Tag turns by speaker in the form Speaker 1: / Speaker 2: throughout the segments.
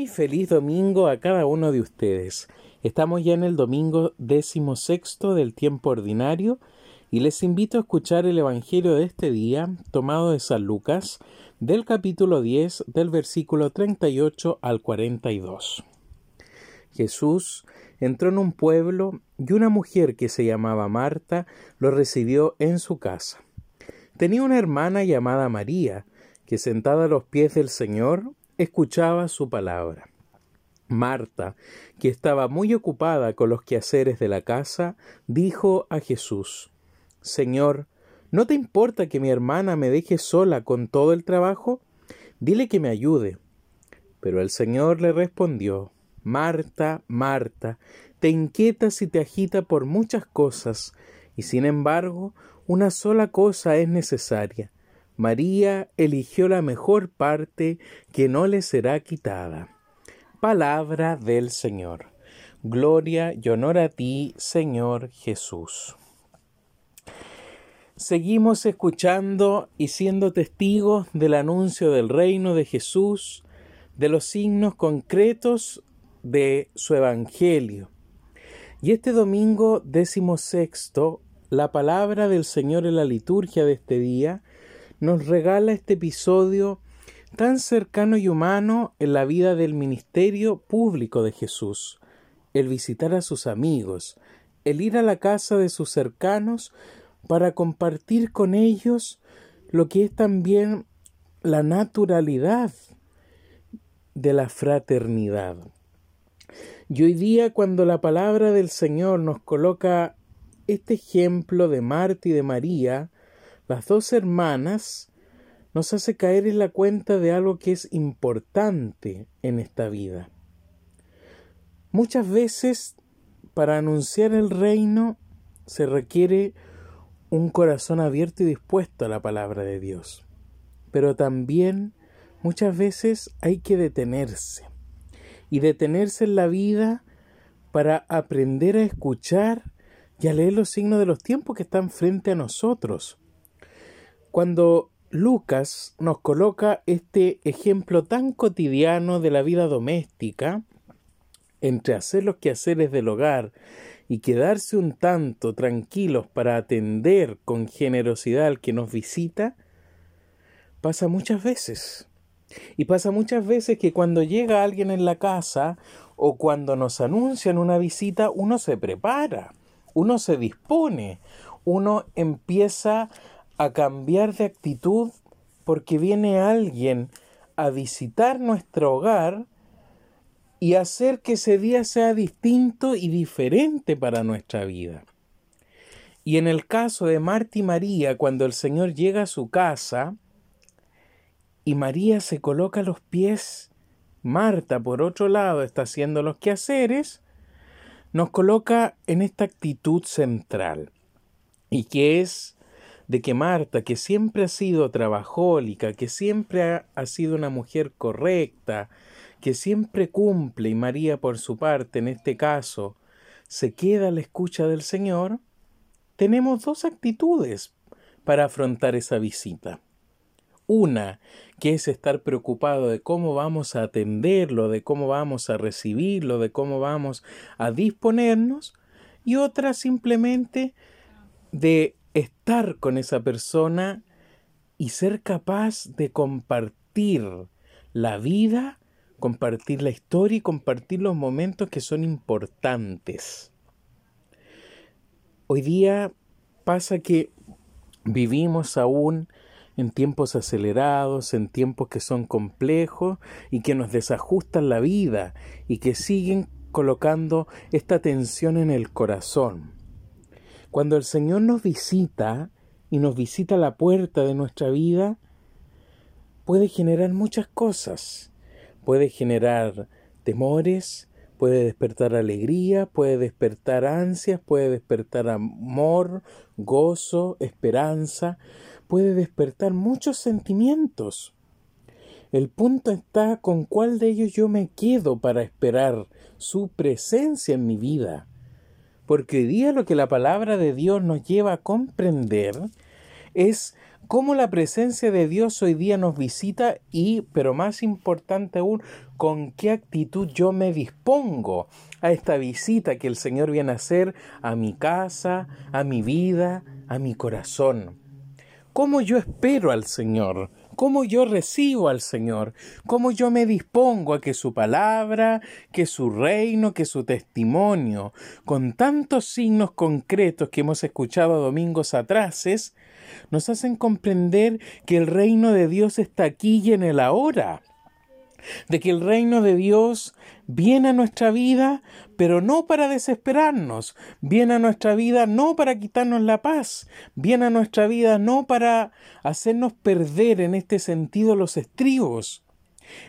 Speaker 1: Y feliz domingo a cada uno de ustedes. Estamos ya en el domingo sexto del tiempo ordinario y les invito a escuchar el Evangelio de este día tomado de San Lucas del capítulo 10 del versículo 38 al 42. Jesús entró en un pueblo y una mujer que se llamaba Marta lo recibió en su casa. Tenía una hermana llamada María, que sentada a los pies del Señor escuchaba su palabra. Marta, que estaba muy ocupada con los quehaceres de la casa, dijo a Jesús Señor, ¿no te importa que mi hermana me deje sola con todo el trabajo? Dile que me ayude. Pero el Señor le respondió Marta, Marta, te inquietas y te agita por muchas cosas, y sin embargo una sola cosa es necesaria. María eligió la mejor parte que no le será quitada. Palabra del Señor. Gloria y honor a ti, Señor Jesús. Seguimos escuchando y siendo testigos del anuncio del reino de Jesús, de los signos concretos de su Evangelio. Y este domingo décimo sexto, la palabra del Señor en la liturgia de este día nos regala este episodio tan cercano y humano en la vida del ministerio público de Jesús, el visitar a sus amigos, el ir a la casa de sus cercanos para compartir con ellos lo que es también la naturalidad de la fraternidad. Y hoy día cuando la palabra del Señor nos coloca este ejemplo de Marta y de María, las dos hermanas nos hace caer en la cuenta de algo que es importante en esta vida. Muchas veces para anunciar el reino se requiere un corazón abierto y dispuesto a la palabra de Dios. Pero también muchas veces hay que detenerse. Y detenerse en la vida para aprender a escuchar y a leer los signos de los tiempos que están frente a nosotros. Cuando Lucas nos coloca este ejemplo tan cotidiano de la vida doméstica, entre hacer los quehaceres del hogar y quedarse un tanto tranquilos para atender con generosidad al que nos visita, pasa muchas veces. Y pasa muchas veces que cuando llega alguien en la casa o cuando nos anuncian una visita, uno se prepara, uno se dispone, uno empieza a cambiar de actitud porque viene alguien a visitar nuestro hogar y hacer que ese día sea distinto y diferente para nuestra vida. Y en el caso de Marta y María, cuando el Señor llega a su casa y María se coloca a los pies, Marta por otro lado está haciendo los quehaceres, nos coloca en esta actitud central y que es de que Marta, que siempre ha sido trabajólica, que siempre ha, sido una mujer correcta, que siempre cumple, y María por su parte en este caso, se queda a la escucha del Señor, tenemos dos actitudes para afrontar esa visita. Una, que es estar preocupado de cómo vamos a atenderlo, de cómo vamos a recibirlo, de cómo vamos a disponernos, y otra simplemente de estar con esa persona y ser capaz de compartir la vida, compartir la historia y compartir los momentos que son importantes. Hoy día pasa que vivimos aún en tiempos acelerados, en tiempos que son complejos y que nos desajustan la vida y que siguen colocando esta tensión en el corazón. Cuando el Señor nos visita y nos visita la puerta de nuestra vida, puede generar muchas cosas. Puede generar temores, puede despertar alegría, puede despertar ansias, puede despertar amor, gozo, esperanza, puede despertar muchos sentimientos. El punto está con cuál de ellos yo me quedo para esperar su presencia en mi vida. Porque hoy día lo que la palabra de Dios nos lleva a comprender es cómo la presencia de Dios hoy día nos visita y, pero más importante aún, con qué actitud yo me dispongo a esta visita que el Señor viene a hacer a mi casa, a mi vida, a mi corazón. ¿Cómo yo espero al Señor? Cómo yo recibo al Señor, cómo yo me dispongo a que su palabra, que su reino, que su testimonio, con tantos signos concretos que hemos escuchado domingos atrases, nos hacen comprender que el reino de Dios está aquí y en el ahora de que el reino de Dios viene a nuestra vida, pero no para desesperarnos, viene a nuestra vida no para quitarnos la paz, viene a nuestra vida no para hacernos perder en este sentido los estribos.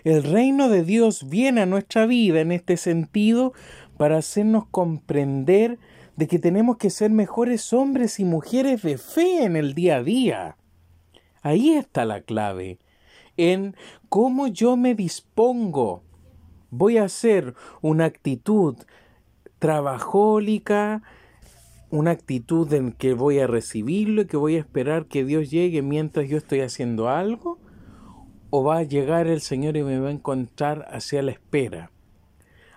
Speaker 1: El reino de Dios viene a nuestra vida en este sentido para hacernos comprender de que tenemos que ser mejores hombres y mujeres de fe en el día a día. Ahí está la clave en cómo yo me dispongo. Voy a hacer una actitud trabajólica, una actitud en que voy a recibirlo y que voy a esperar que Dios llegue mientras yo estoy haciendo algo, o va a llegar el Señor y me va a encontrar hacia la espera.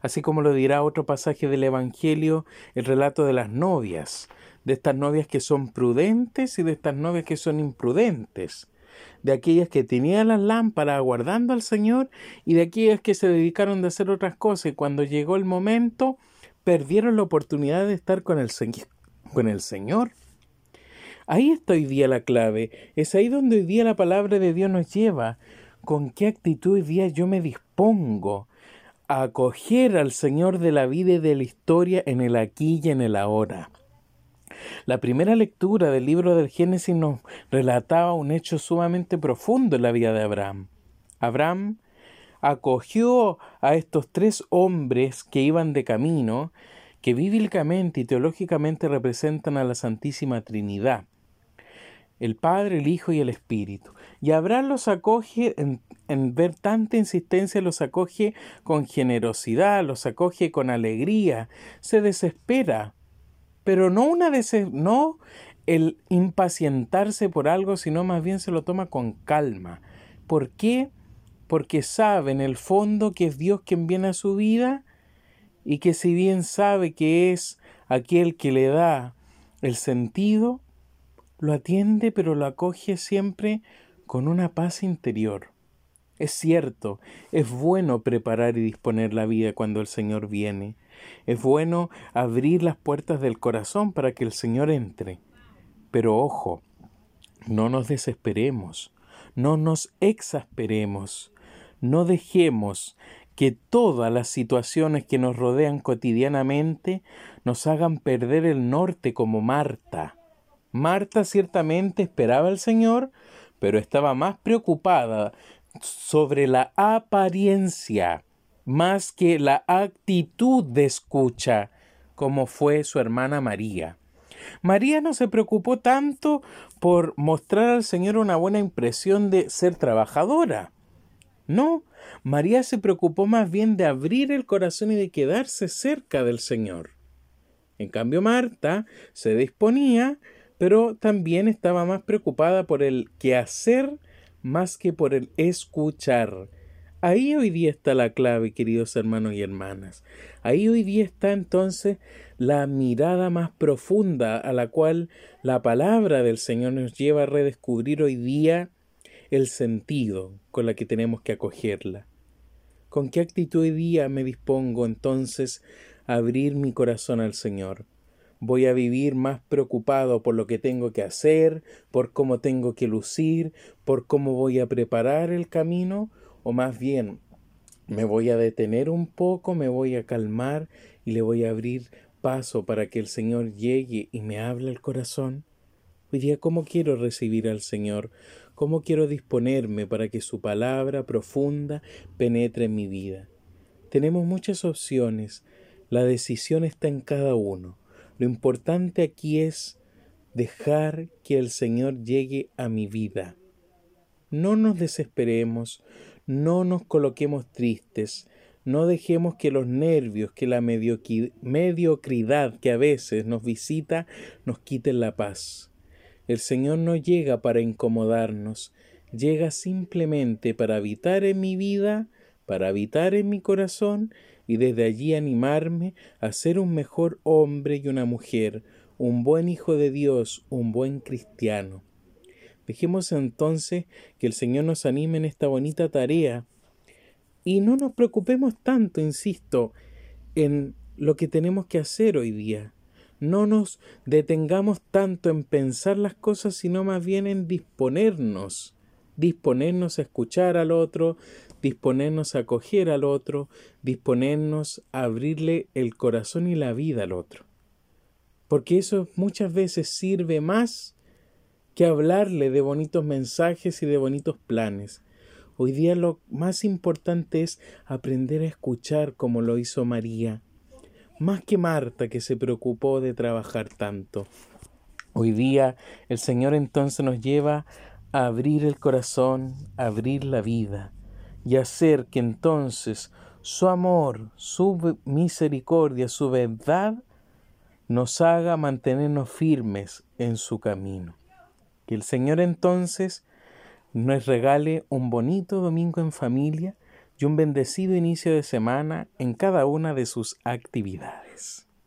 Speaker 1: Así como lo dirá otro pasaje del Evangelio, el relato de las novias, de estas novias que son prudentes y de estas novias que son imprudentes de aquellas que tenían las lámparas aguardando al Señor y de aquellas que se dedicaron a hacer otras cosas y cuando llegó el momento perdieron la oportunidad de estar con el, con el Señor. Ahí está hoy día la clave, es ahí donde hoy día la palabra de Dios nos lleva. ¿Con qué actitud hoy día yo me dispongo a acoger al Señor de la vida y de la historia en el aquí y en el ahora? La primera lectura del libro del Génesis nos relataba un hecho sumamente profundo en la vida de Abraham. Abraham acogió a estos tres hombres que iban de camino, que bíblicamente y teológicamente representan a la Santísima Trinidad, el Padre, el Hijo y el Espíritu. Y Abraham los acoge en, en, ver tanta insistencia, los acoge con generosidad, los acoge con alegría, se desespera pero no una no el impacientarse por algo, sino más bien se lo toma con calma. ¿Por qué? Porque sabe en el fondo que es Dios quien viene a su vida y que si bien sabe que es aquel que le da el sentido, lo atiende pero lo acoge siempre con una paz interior. Es cierto, es bueno preparar y disponer la vida cuando el Señor viene, es bueno abrir las puertas del corazón para que el Señor entre. Pero ojo, no nos desesperemos, no nos exasperemos, no dejemos que todas las situaciones que nos rodean cotidianamente nos hagan perder el norte como Marta. Marta ciertamente esperaba al Señor, pero estaba más preocupada sobre la apariencia más que la actitud de escucha, como fue su hermana María. María no se preocupó tanto por mostrar al Señor una buena impresión de ser trabajadora. No, María se preocupó más bien de abrir el corazón y de quedarse cerca del Señor. En cambio, Marta se disponía, pero también estaba más preocupada por el quehacer más que por el escuchar. Ahí hoy día está la clave, queridos hermanos y hermanas. Ahí hoy día está entonces la mirada más profunda a la cual la palabra del Señor nos lleva a redescubrir hoy día el sentido con la que tenemos que acogerla. ¿Con qué actitud hoy día me dispongo entonces a abrir mi corazón al Señor? Voy a vivir más preocupado por lo que tengo que hacer, por cómo tengo que lucir, por cómo voy a preparar el camino, o más bien me voy a detener un poco, me voy a calmar y le voy a abrir paso para que el Señor llegue y me hable el corazón? Hoy día, ¿cómo quiero recibir al Señor? ¿Cómo quiero disponerme para que su palabra profunda penetre en mi vida? Tenemos muchas opciones, la decisión está en cada uno. Lo importante aquí es dejar que el Señor llegue a mi vida. No nos desesperemos, no nos coloquemos tristes, no dejemos que los nervios, que la mediocridad que a veces nos visita, nos quiten la paz. El Señor no llega para incomodarnos, llega simplemente para habitar en mi vida, para habitar en mi corazón y desde allí animarme a ser un mejor hombre y una mujer, un buen hijo de Dios, un buen cristiano. Dejemos entonces que el Señor nos anime en esta bonita tarea y no nos preocupemos tanto, insisto, en lo que tenemos que hacer hoy día. No nos detengamos tanto en pensar las cosas, sino más bien en disponernos, disponernos a escuchar al otro, disponernos a acoger al otro, disponernos a abrirle el corazón y la vida al otro. Porque eso muchas veces sirve más que hablarle de bonitos mensajes y de bonitos planes. Hoy día lo más importante es aprender a escuchar como lo hizo María, más que Marta que se preocupó de trabajar tanto. Hoy día el Señor entonces nos lleva a abrir el corazón, a abrir la vida y hacer que entonces su amor, su misericordia, su verdad nos haga mantenernos firmes en su camino. Que el Señor entonces nos regale un bonito domingo en familia y un bendecido inicio de semana en cada una de sus actividades.